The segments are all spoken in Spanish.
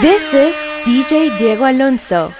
This is DJ Diego Alonso.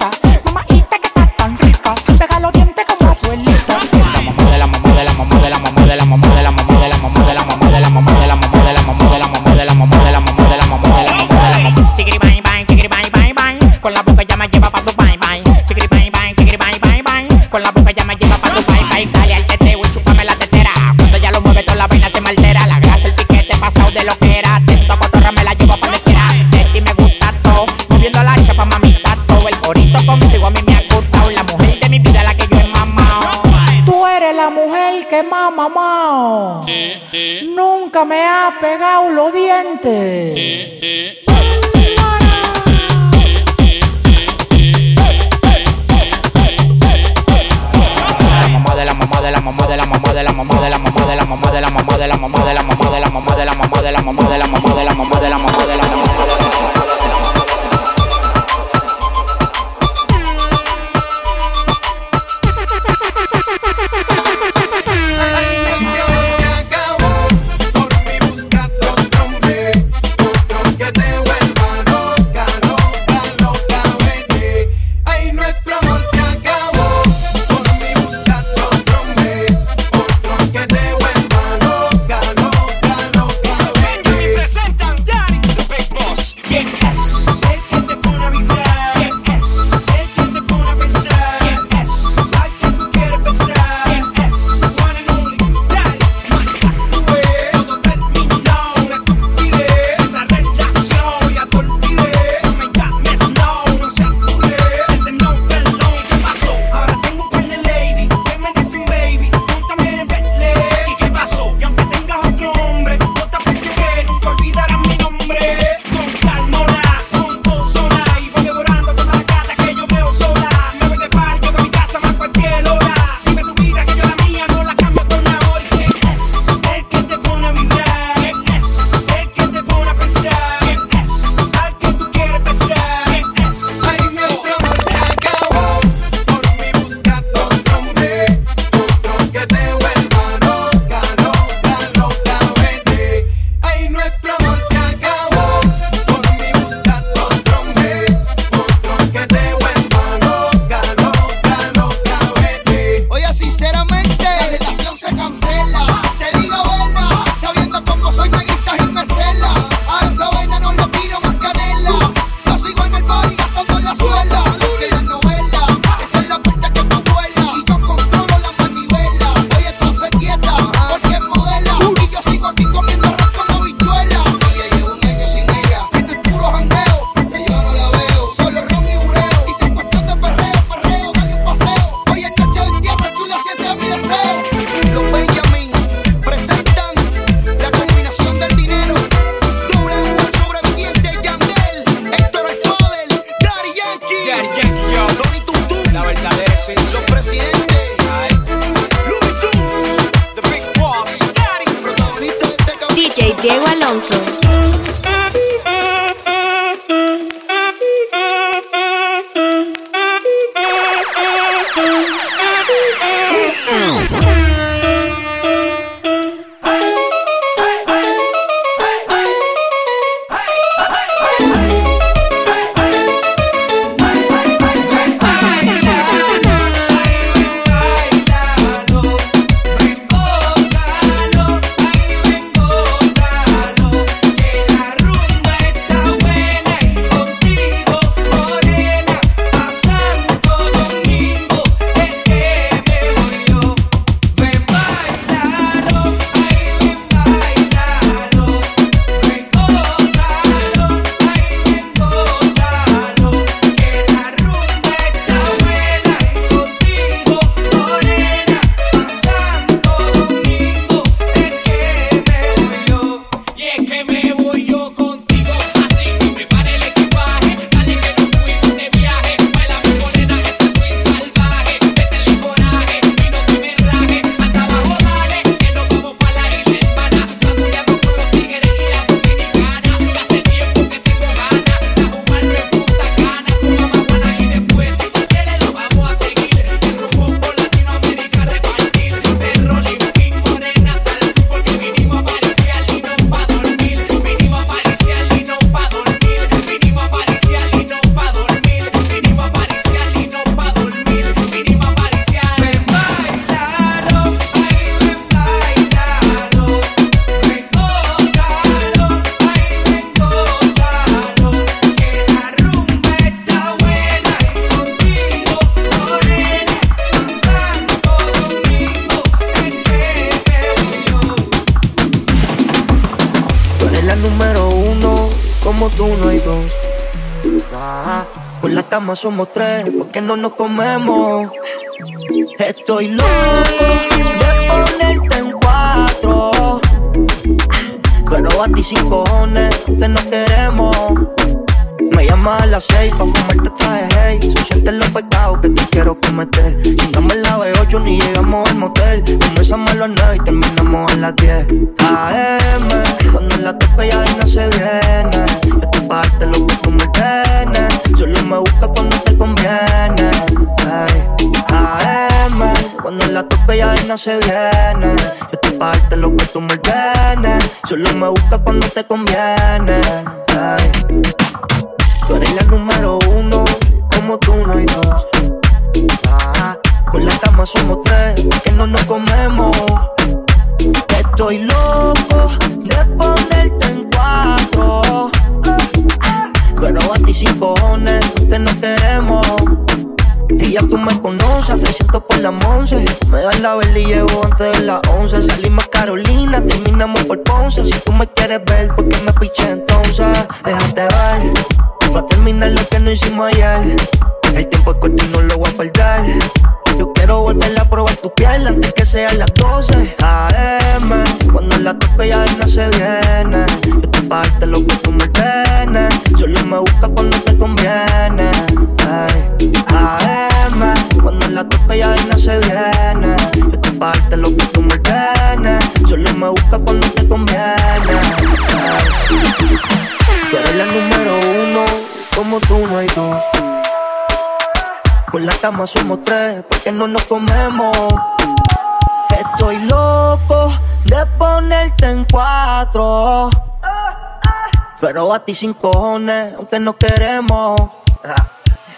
ha mamado. Nunca me ha pegado los dientes. de la mamá de la mamá de la mamá de la mamá de la mamá de la mamá de la mamá de la mamá de la mamá de la mamá de la mamá somos tres, porque no nos comemos. Estoy loco de ponerte en cuatro. Pero a ti sin cojones, que no queremos. Me llamas a las seis pa' fumarte traje, hey Si sientes los pecados que te quiero cometer Llegamos la B8 ni llegamos al motel Comenzamos a las 9 y terminamos a las 10 AM, cuando la toca ya no se viene Esta estoy pa' darte lo que tú me tienes Solo me busca cuando AM, cuando la toca ya no se viene. Yo estoy pa' darte lo que tú me ordenes. Solo me busca cuando te conviene. Tú eres la número uno, como tú no hay dos. Ah, con la cama somos tres, que no nos comemos. Estoy loco de ponerte en cuatro. Pero a ti sin cojones, que no queremos. Y ya tú me conoces, 300 por la once. Me das la vela y llevo antes de las 11. Salimos Carolina, terminamos por Ponce. Si tú me quieres ver, ¿por qué me piché entonces? Déjate ver, pa' terminar lo que no hicimos ayer. El tiempo es corto y no lo voy a perder. Yo quiero volver a probar tu piel antes que sean las 12 AM. Cuando la toque ya no se viene. Yo estoy pa' darte lo que tú me ordenes. Solo me busca cuando te conviene. Ay. AM. Cuando la toque ya no se viene. Yo estoy pa' darte lo que tú me ordenes. Solo me busca cuando te conviene. Ay. Tú número uno, como tú no hay dos. Con la cama somos tres, porque no nos comemos. Estoy loco de ponerte en cuatro. Pero a ti sin cojones, aunque no queremos.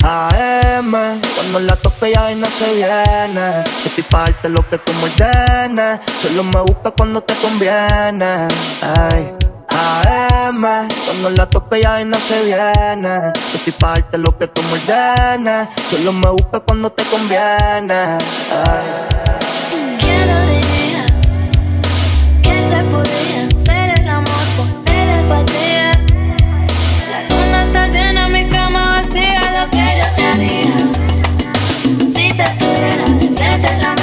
AM, cuando la toque ya no se viene. Yo Estoy pa' darte lo que tú me ordenes. Solo me busca cuando te conviene. AM, cuando la toque ya no se viene. Yo Estoy pa' darte lo que tú me ordenes. Solo me busca cuando te conviene. Ay. ¿Quién diría que se podía ser el amor por telepatía? La luna está llena, mi cama vacía, lo que yo te haría. Si te tuviera de frente, la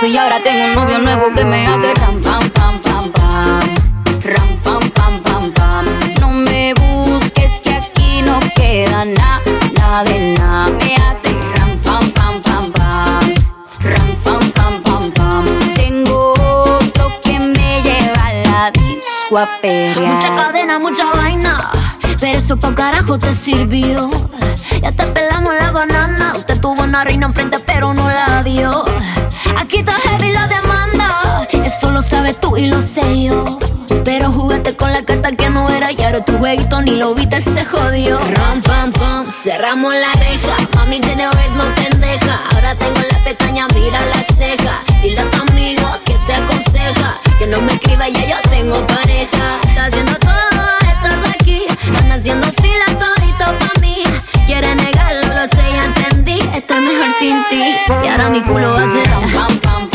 paso y ahora tengo un novio nuevo que me hace ram pam pam pam pam. Ram pam pam pam pam. No me busques que aquí no queda nada, nada de nada. Me hace ram pam pam pam pam. Ram pam pam pam pam. Tengo otro que me lleva a la disco a pelear. Mucha cadena, mucha vaina, pero eso pa' carajo te sirvió Aquí está heavy la demanda. Eso lo sabes tú y lo sé yo. Pero jugaste con la carta que no era y ahora tu jueguito ni lo viste, se jodió. Ram, pam, pam, cerramos la reja. Mami, tiene vez no pendeja. Ahora tengo la pestaña, mira la ceja. Dile a tu amigo que te aconseja que no me escriba, ya yo tengo pareja. Estás haciendo todo, estás aquí. Están haciendo fila todito pa' mí. Quiere negar Estoy mejor sin ti. Y ahora mi culo va a ser. Pam, pam, pam.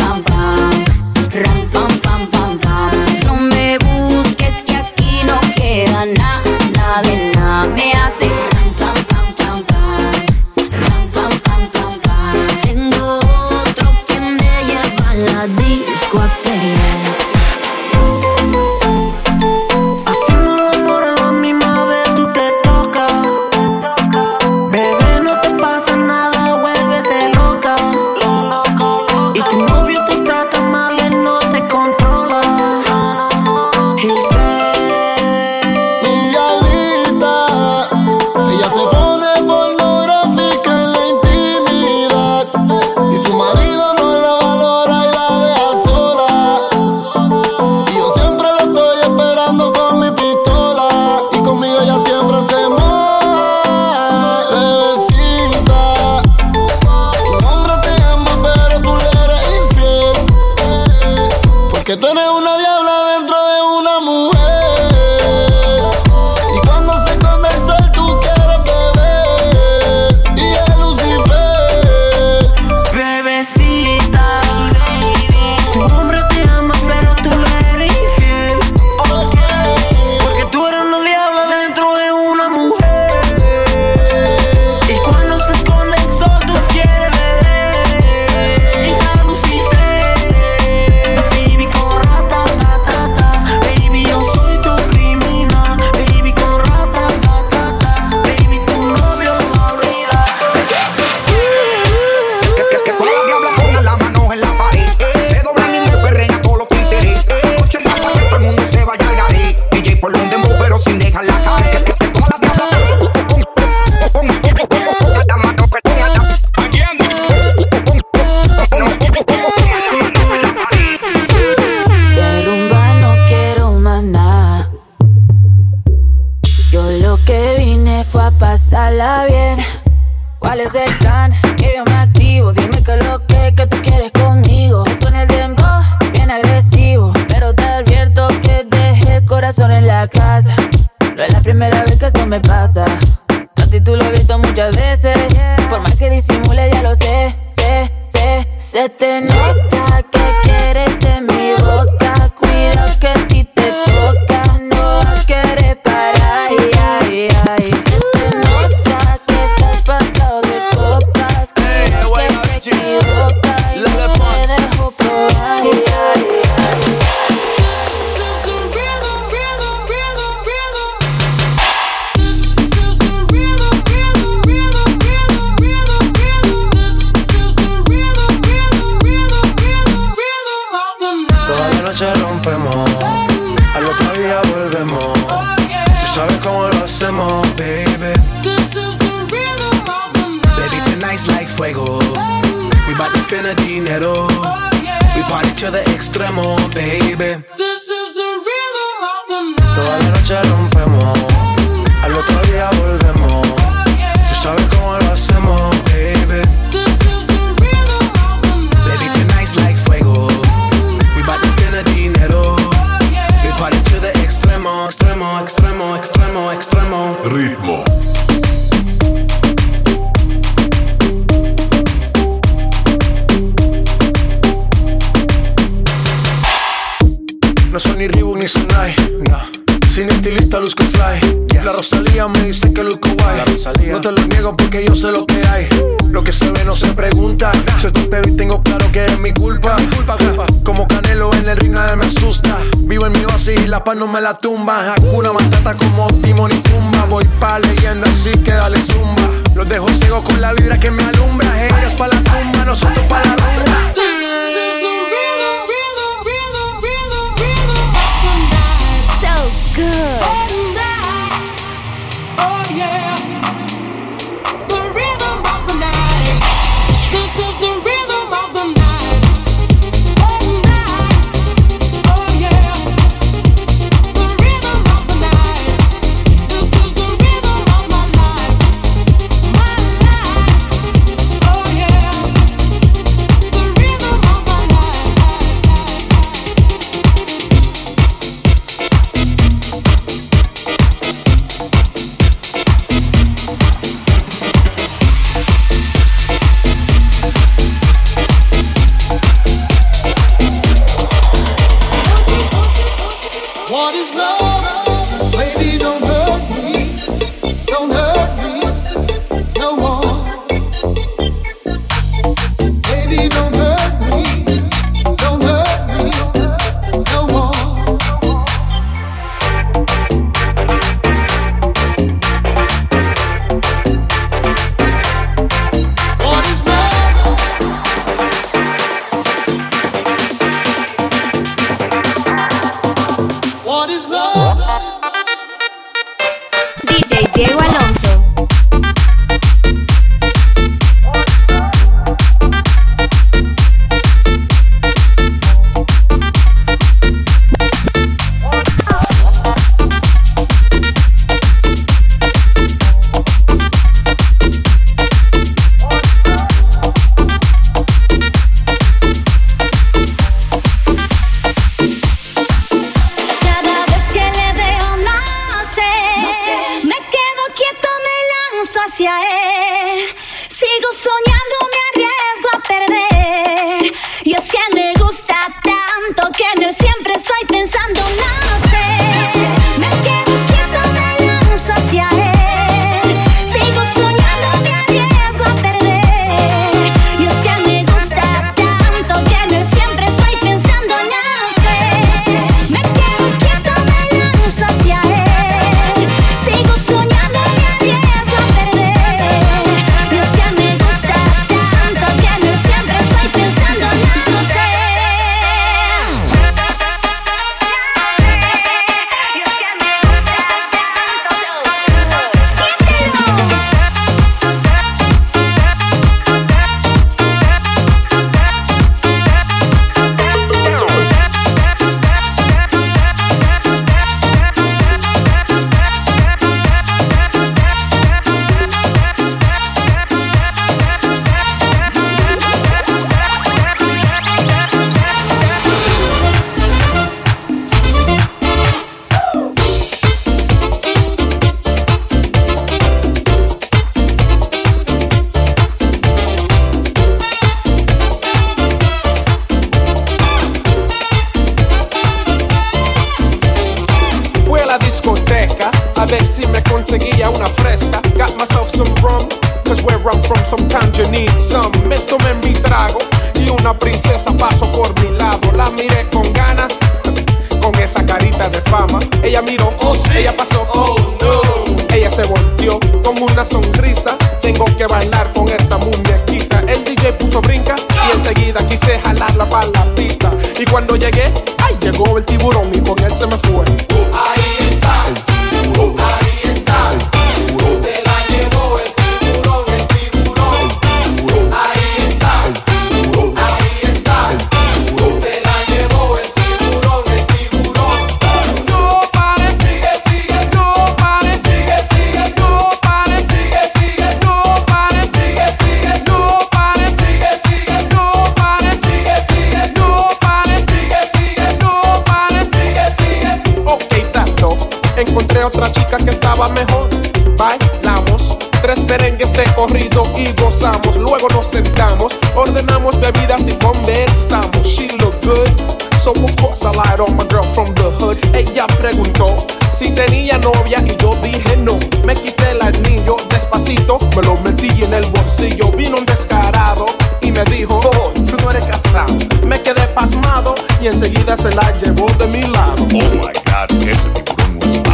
No me la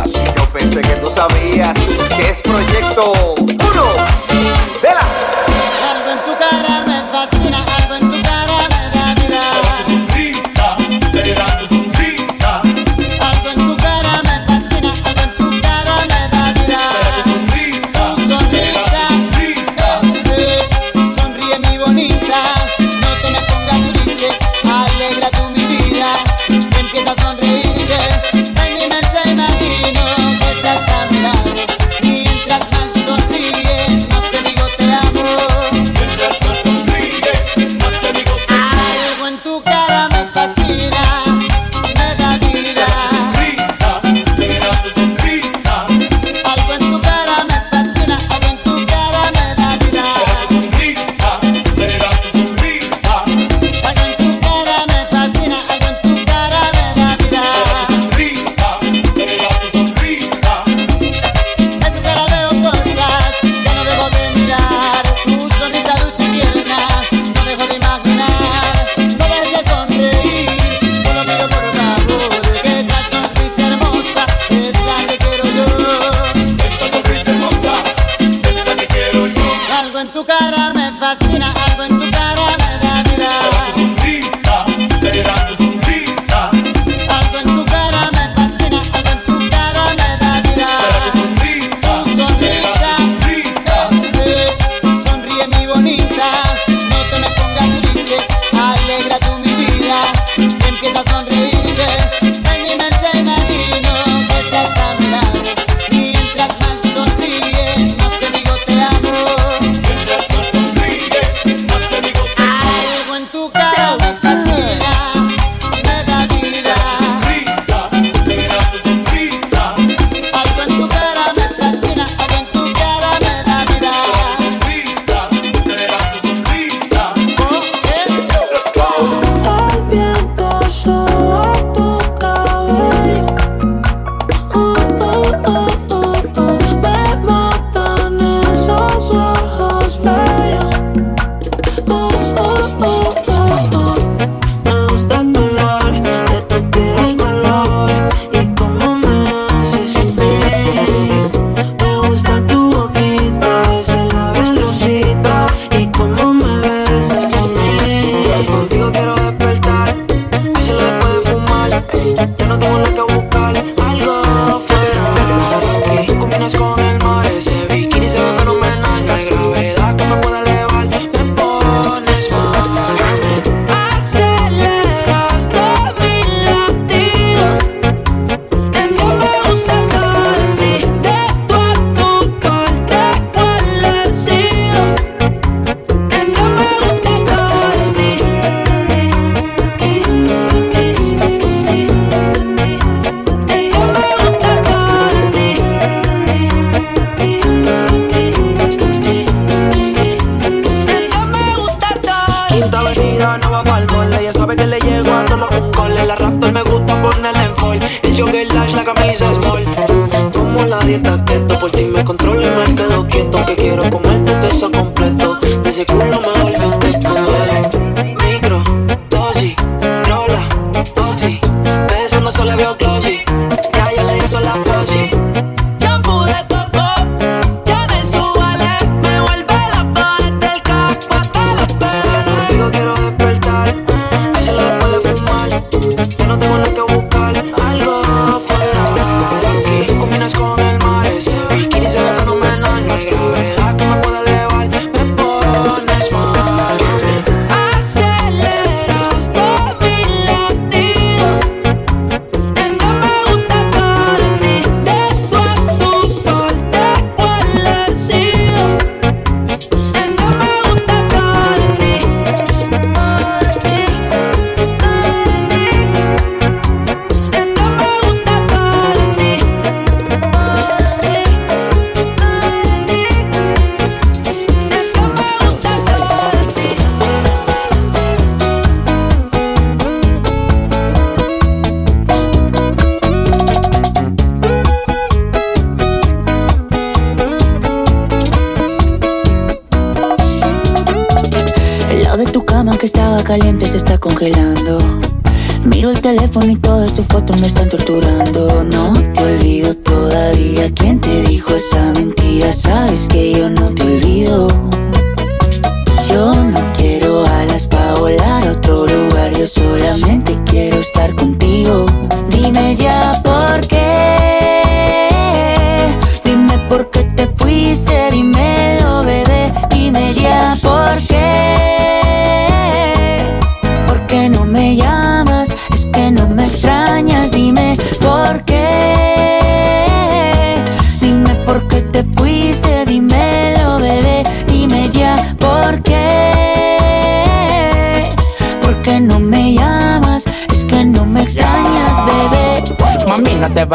más. Yo pensé que tú sabías que es proyecto 1.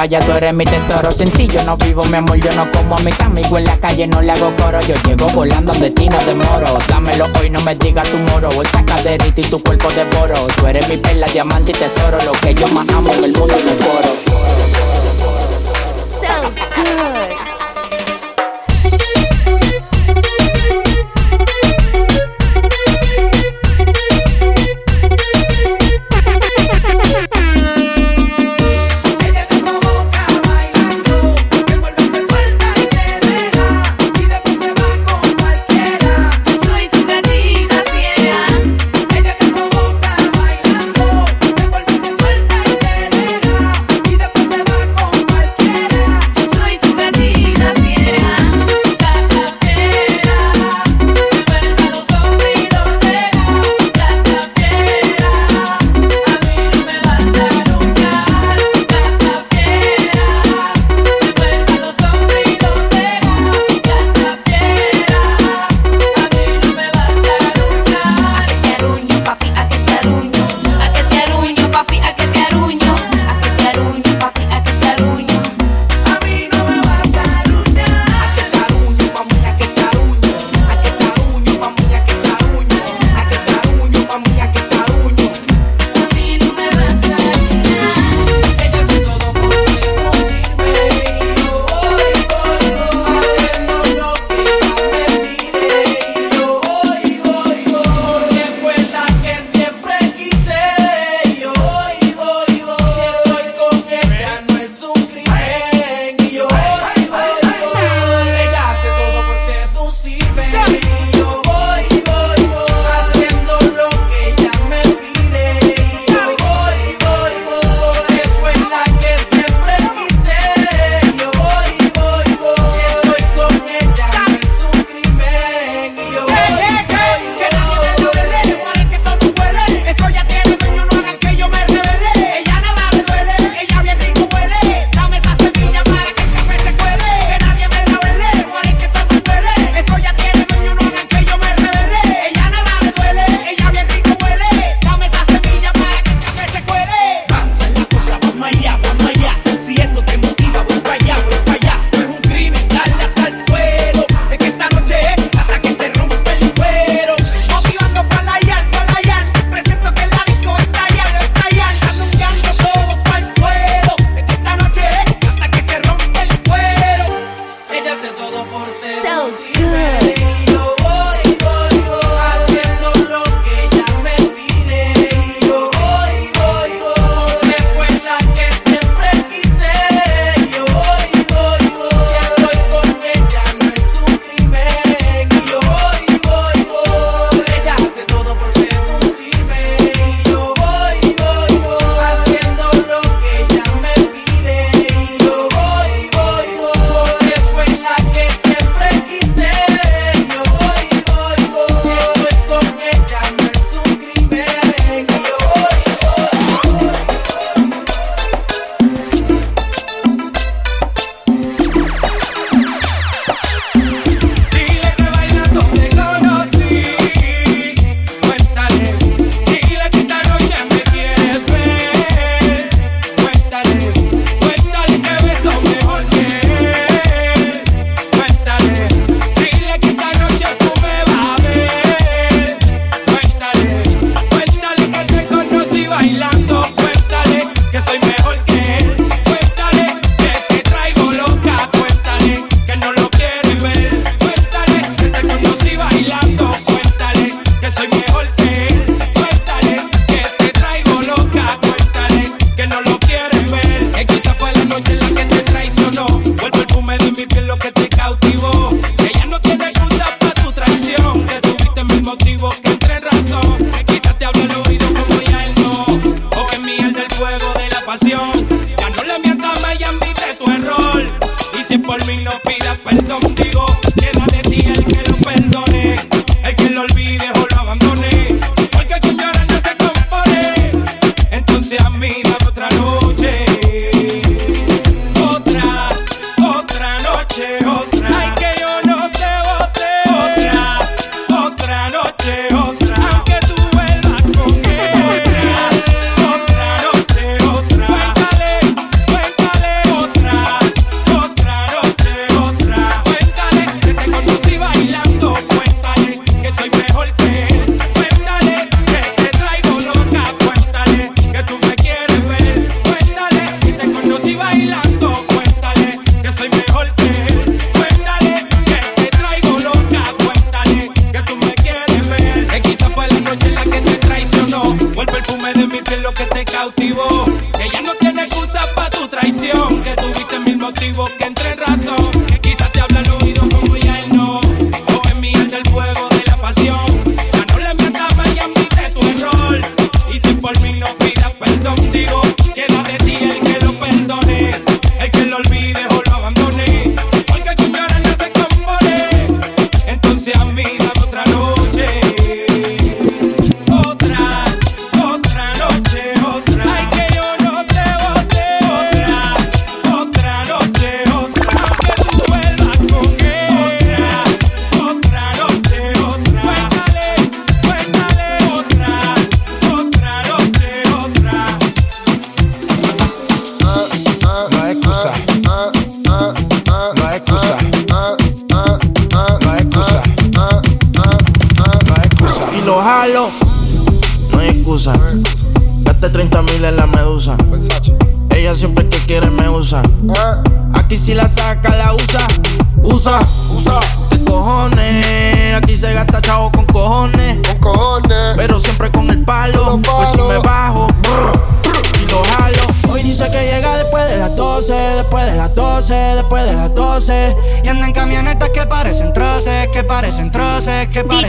falla, tú eres mi tesoro. Sin ti yo no vivo, mi amor, yo no como a mis amigos en la calle, no le hago coro. Yo llego volando donde ti no demoro. Dámelo hoy, no me digas tu moro. Esa caderita y tu cuerpo de boro. Tú eres mi perla, diamante y tesoro. Lo que yo más amo en el mundo es foro. So good.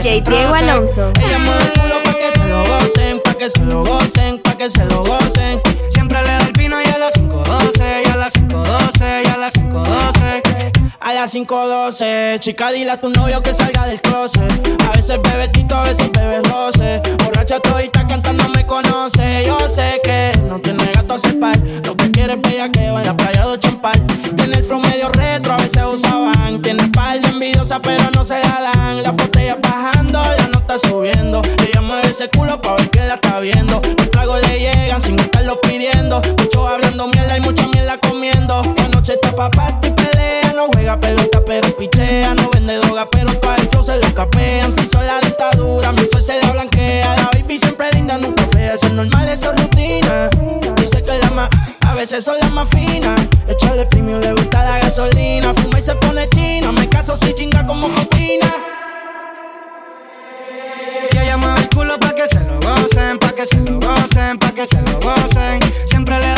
Diego Alonso. Ella mueve el culo pa' que se lo gocen, pa' que se lo gocen, pa' que se lo gocen. Siempre le da el pino y a las 5.12, y a las 5.12, y a las 5.12. A las 5.12, chica, dile a tu novio que salga del closet. A veces bebe tito, a veces bebe roce. Borracha todita cantando me conoce. Yo sé que no tiene gato a par. Lo que quiere es bella que va en la playa de champal. Tiene el flow medio retro, a veces usaban. Tiene par de envidiosa, pero no se la dan. La culo pa' ver quién la está viendo. Los tragos le llegan sin estarlo pidiendo. Muchos hablando mierda y mucha mierda comiendo. La noche está pa' y pelea. No juega pelota pero pichea. No vende droga pero pa' eso se lo capean. Si son la dictadura, mi sol se la blanquea. La baby siempre linda, nunca fea. Eso es normal, eso es rutina. Dice que la más, a veces son las más finas. Echarle premio, le gusta la gasolina. Fuma y se pone chido que se lo gocen, pa' que se lo gocen, pa' que se lo gocen. Siempre le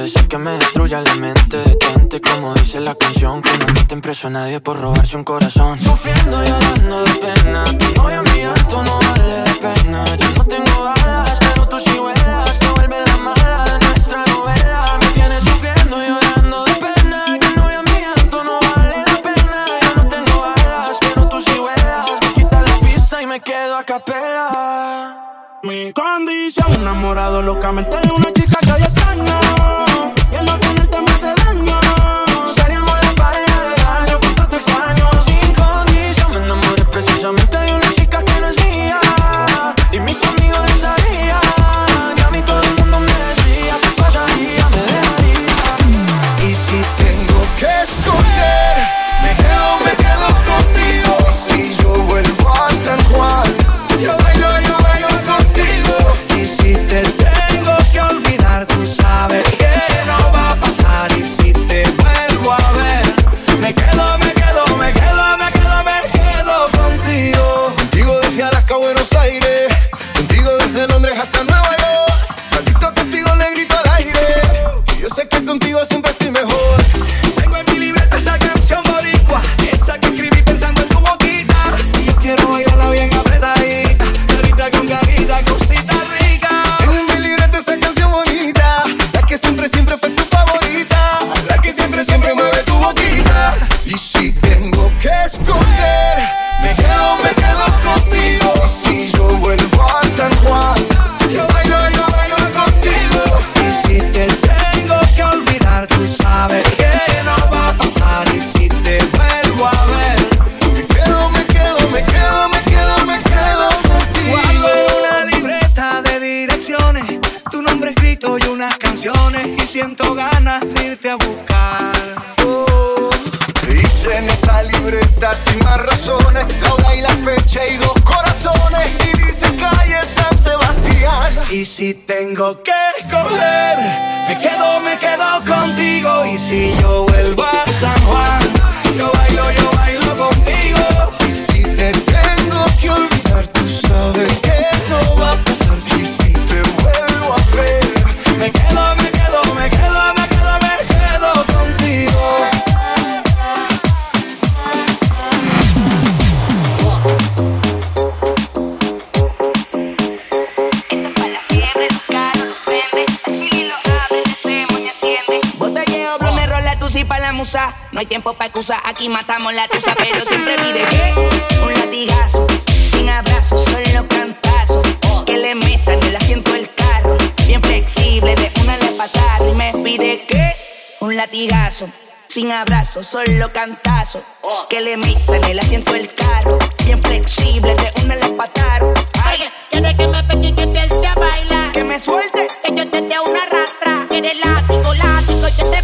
Puede ser que me destruya la mente. Tente como dice la canción Que no meten preso nadie por robarse un corazón. Sufriendo y llorando de pena. Tu novia mía, tú no vale la pena. Yo no tengo alas, pero tú sí vuelas. Se vuelve la mala de nuestra novela. Me tienes sufriendo y llorando de pena. Tu novia mía, tú no vale la pena. Yo no tengo alas, pero tú sí vuelas. Quita la pista y me quedo a capela. Mi condición Enamorado locamente de una chica que Y si tengo que escoger, me quedo, me quedo contigo. Y si yo vuelvo a San Juan. aquí matamos la tiza, pero siempre pide que un latigazo, sin abrazo, solo cantazo. Que le metan el asiento del carro, bien flexible, de una la patada. Y me pide que un latigazo. Sin abrazo, solo cantazo. Que le metan el asiento del carro. Bien flexible, de una la patada. Ay, quiere que me pegue y que empiece a bailar. Que me suelte. Que yo te dé una rastra. Eres látigo, látigo, yo te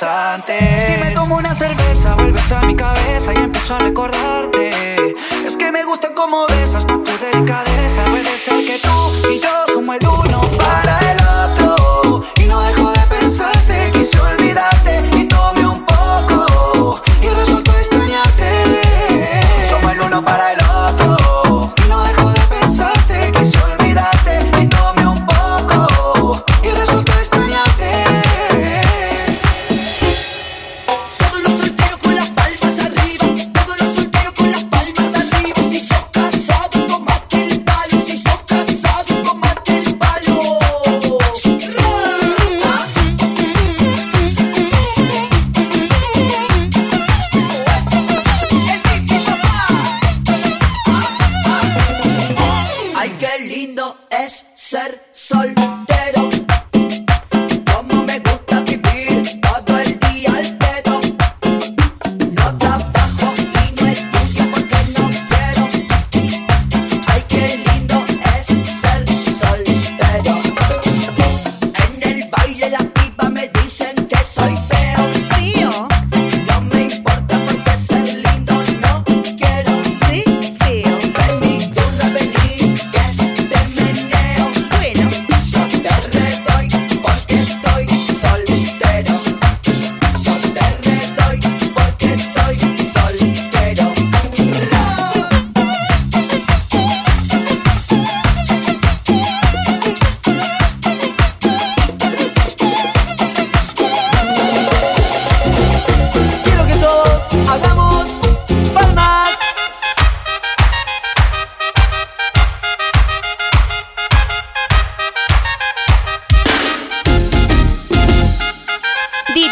Si me tomo una cerveza, vuelves a mi cabeza y empiezo a recordarte. Es que me gusta cómo besas con tu delicadeza. Puede ser que tú y yo somos el uno para.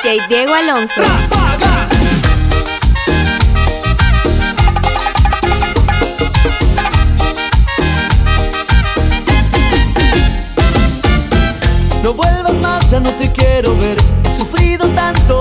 Diego Alonso. No vuelvas más, ya no te quiero ver. He sufrido tanto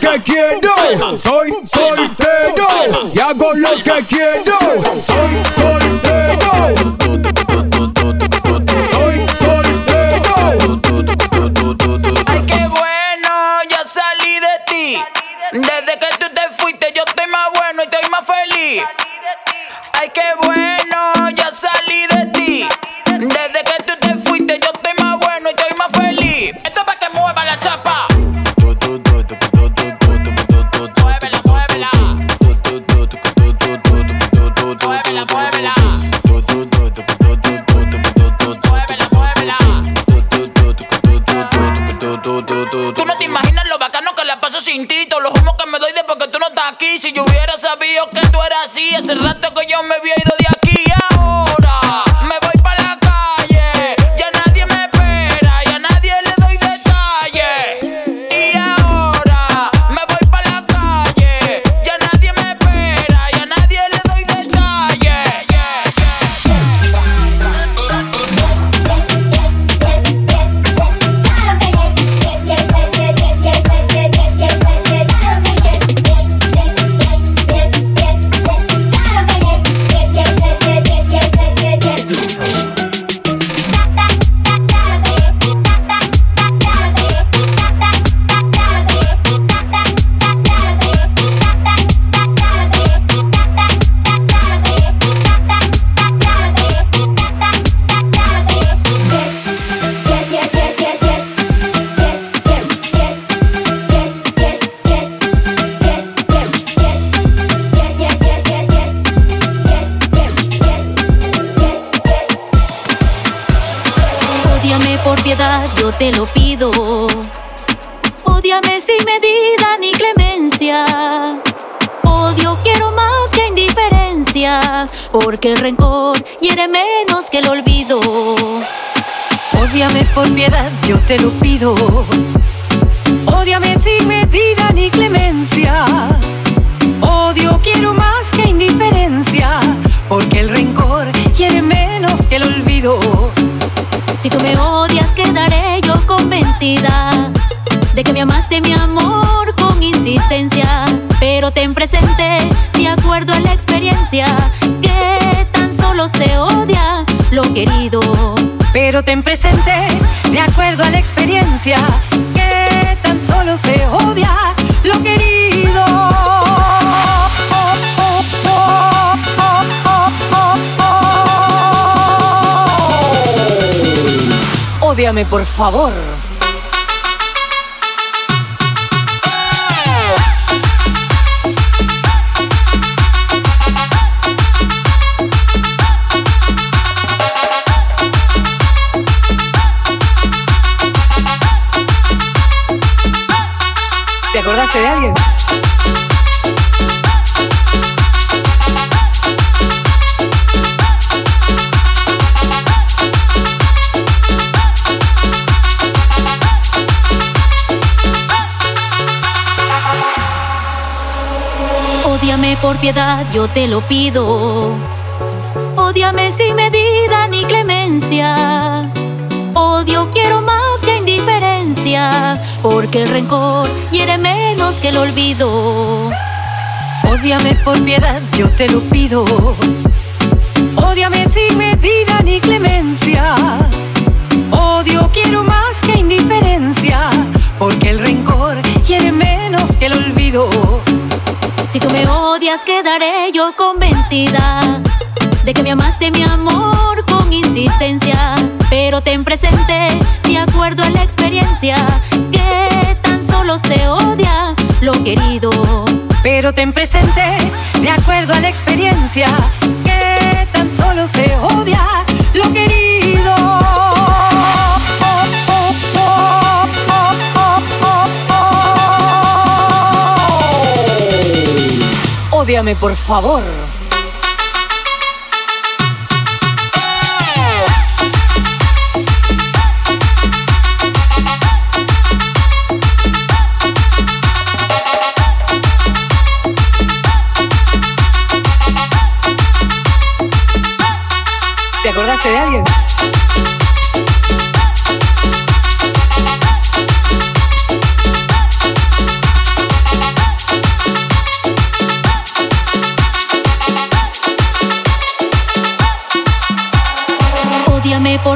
que quiero, soy soltero y hago lo que quiero, soy soltero. Ódiame por piedad, yo te lo pido. Ódiame sin medida ni clemencia. Odio quiero más que indiferencia, porque el rencor quiere menos que el olvido. Si tú me odias, quedaré yo convencida de que me amaste mi amor con insistencia. Pero ten presente, de acuerdo a la experiencia, que tan solo se odia lo querido. Pero ten presente, de acuerdo a la experiencia, que tan solo se odia lo querido. Ódiame, por favor. Piedad, yo te lo pido. Ódiame sin medida ni clemencia. Odio quiero más que indiferencia, porque el rencor hiere menos que el olvido. Ódiame por piedad, yo te lo pido. Ódiame sin medida ni clemencia. Odio quiero más que indiferencia, porque el rencor quiere menos que el olvido. Si tú me quedaré yo convencida de que me amaste mi amor con insistencia. Pero ten presente, de acuerdo a la experiencia, que tan solo se odia lo querido. Pero ten presente, de acuerdo por favor.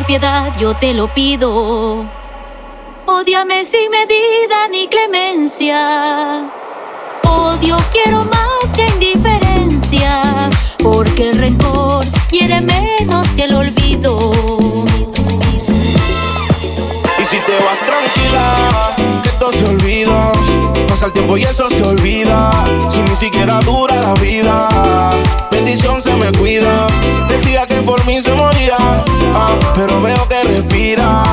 Piedad, yo te lo pido. Ódiame sin medida ni clemencia. Odio quiero más que indiferencia, porque el rencor hiere menos que el olvido. Y si te vas tranquila, que esto se olvida. Pasa el tiempo y eso se olvida. Si ni siquiera dura la vida, bendición se me cuida. Decía que por mí se moría, pero veo que respiras.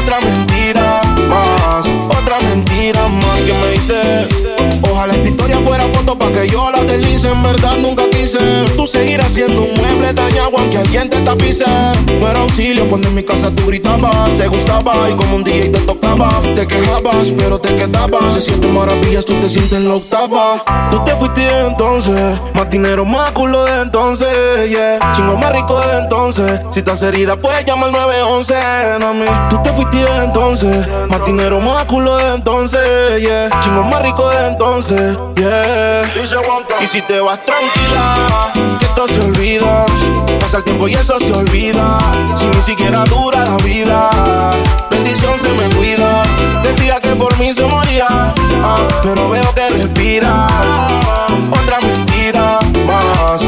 Otra mentira más, otra mentira más que me dice. Ojalá esta historia fuera foto para que yo la deslice. En verdad nunca tú seguirás siendo un mueble dañado aunque alguien te tapice. No era auxilio cuando en mi casa tú gritabas, te gustaba y como un día te tocaba. Te quejabas, pero te quedabas. De siete maravillas tú te sientes en la octava. Tú te fuiste entonces, más dinero, más culo de entonces, yeah. Chingo más rico de entonces. Si estás herida, puedes llamar al 911, mami. Tú te fuiste entonces, más dinero, más culo de entonces, yeah. Chingo más rico de entonces, yeah. Y si te vas tranquila, que esto se olvida. Pasa el tiempo y eso se olvida. Si ni siquiera dura la vida, bendición se me cuida. Decía que por mí se moría, ah, pero veo que respiras. Otra mentira más.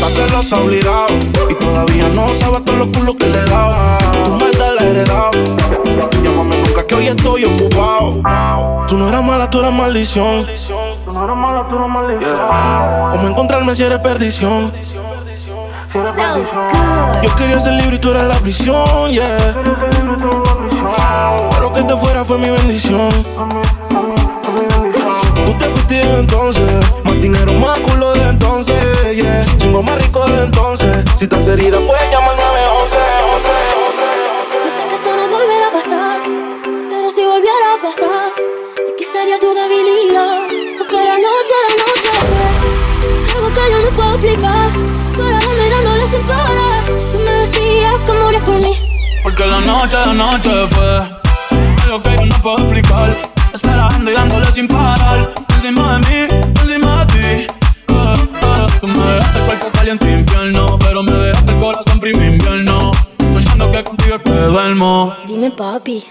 Más los obligado y todavía no sabes todos los culos que le he dado. Tu maldad la he heredado. Llámame nunca que hoy estoy ocupado. Tú no eras mala, tú eras maldición no eres mala, tú no maldición. Yeah. ¿Cómo encontrarme si eres perdición? So. Yo quería ser libre y tú eras la prisión, yeah. Libre, tú la prisión. Pero que te fuera fue mi bendición. A mí, a mí, a mí, bendición. Tú te fuiste entonces, más dinero, más culo de entonces, yeah. Chingo más rico de entonces. Si estás herida, pues llama al 911. 11. Porque la noche, la noche fue algo que yo no puedo explicar. Esperando y dándole sin parar. Encima de mí, encima de ti. Eh, eh, Tú me dejaste el cuerpo caliente infierno. Pero me dejaste el corazón frío invierno. Soñando que contigo es que duermo. Dime, papi.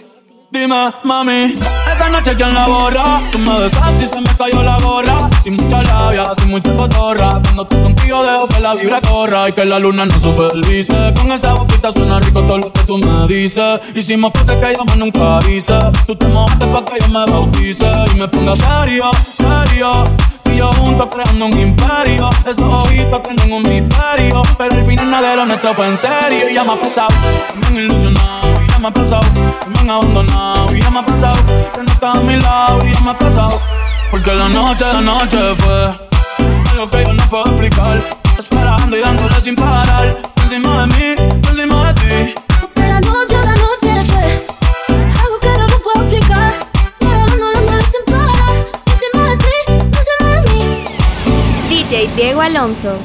Mami, esa noche quién la borra. Tú me besaste y se me cayó la gorra. Sin mucha labia, sin mucha cotorra. Cuando estoy contigo dejo que la vibra corra y que la luna no supervise. Con esa boquita suena rico todo lo que tú me dices. Hicimos cosas que yo más nunca hice. Tú te mojaste pa' que yo me bautice y me ponga serio, serio. Y yo juntos creando un imperio. Esos ojitos tienen un misterio. Pero al final de lo nuestro fue en serio. Y ya me ha pasado, me han ilusionado. Y me ha pasado, me han abandonado. Y ya me ha pasado, que no estás a mi lado. Y ya me ha pasado. Porque la noche, la noche fue algo que yo no puedo explicar. Esperando y dándole sin parar. Encima de mí, encima de ti. Porque la noche, la noche fue algo que yo no puedo explicar. Sola dándole sin parar. Encima de ti, encima de mí. DJ Diego Alonso.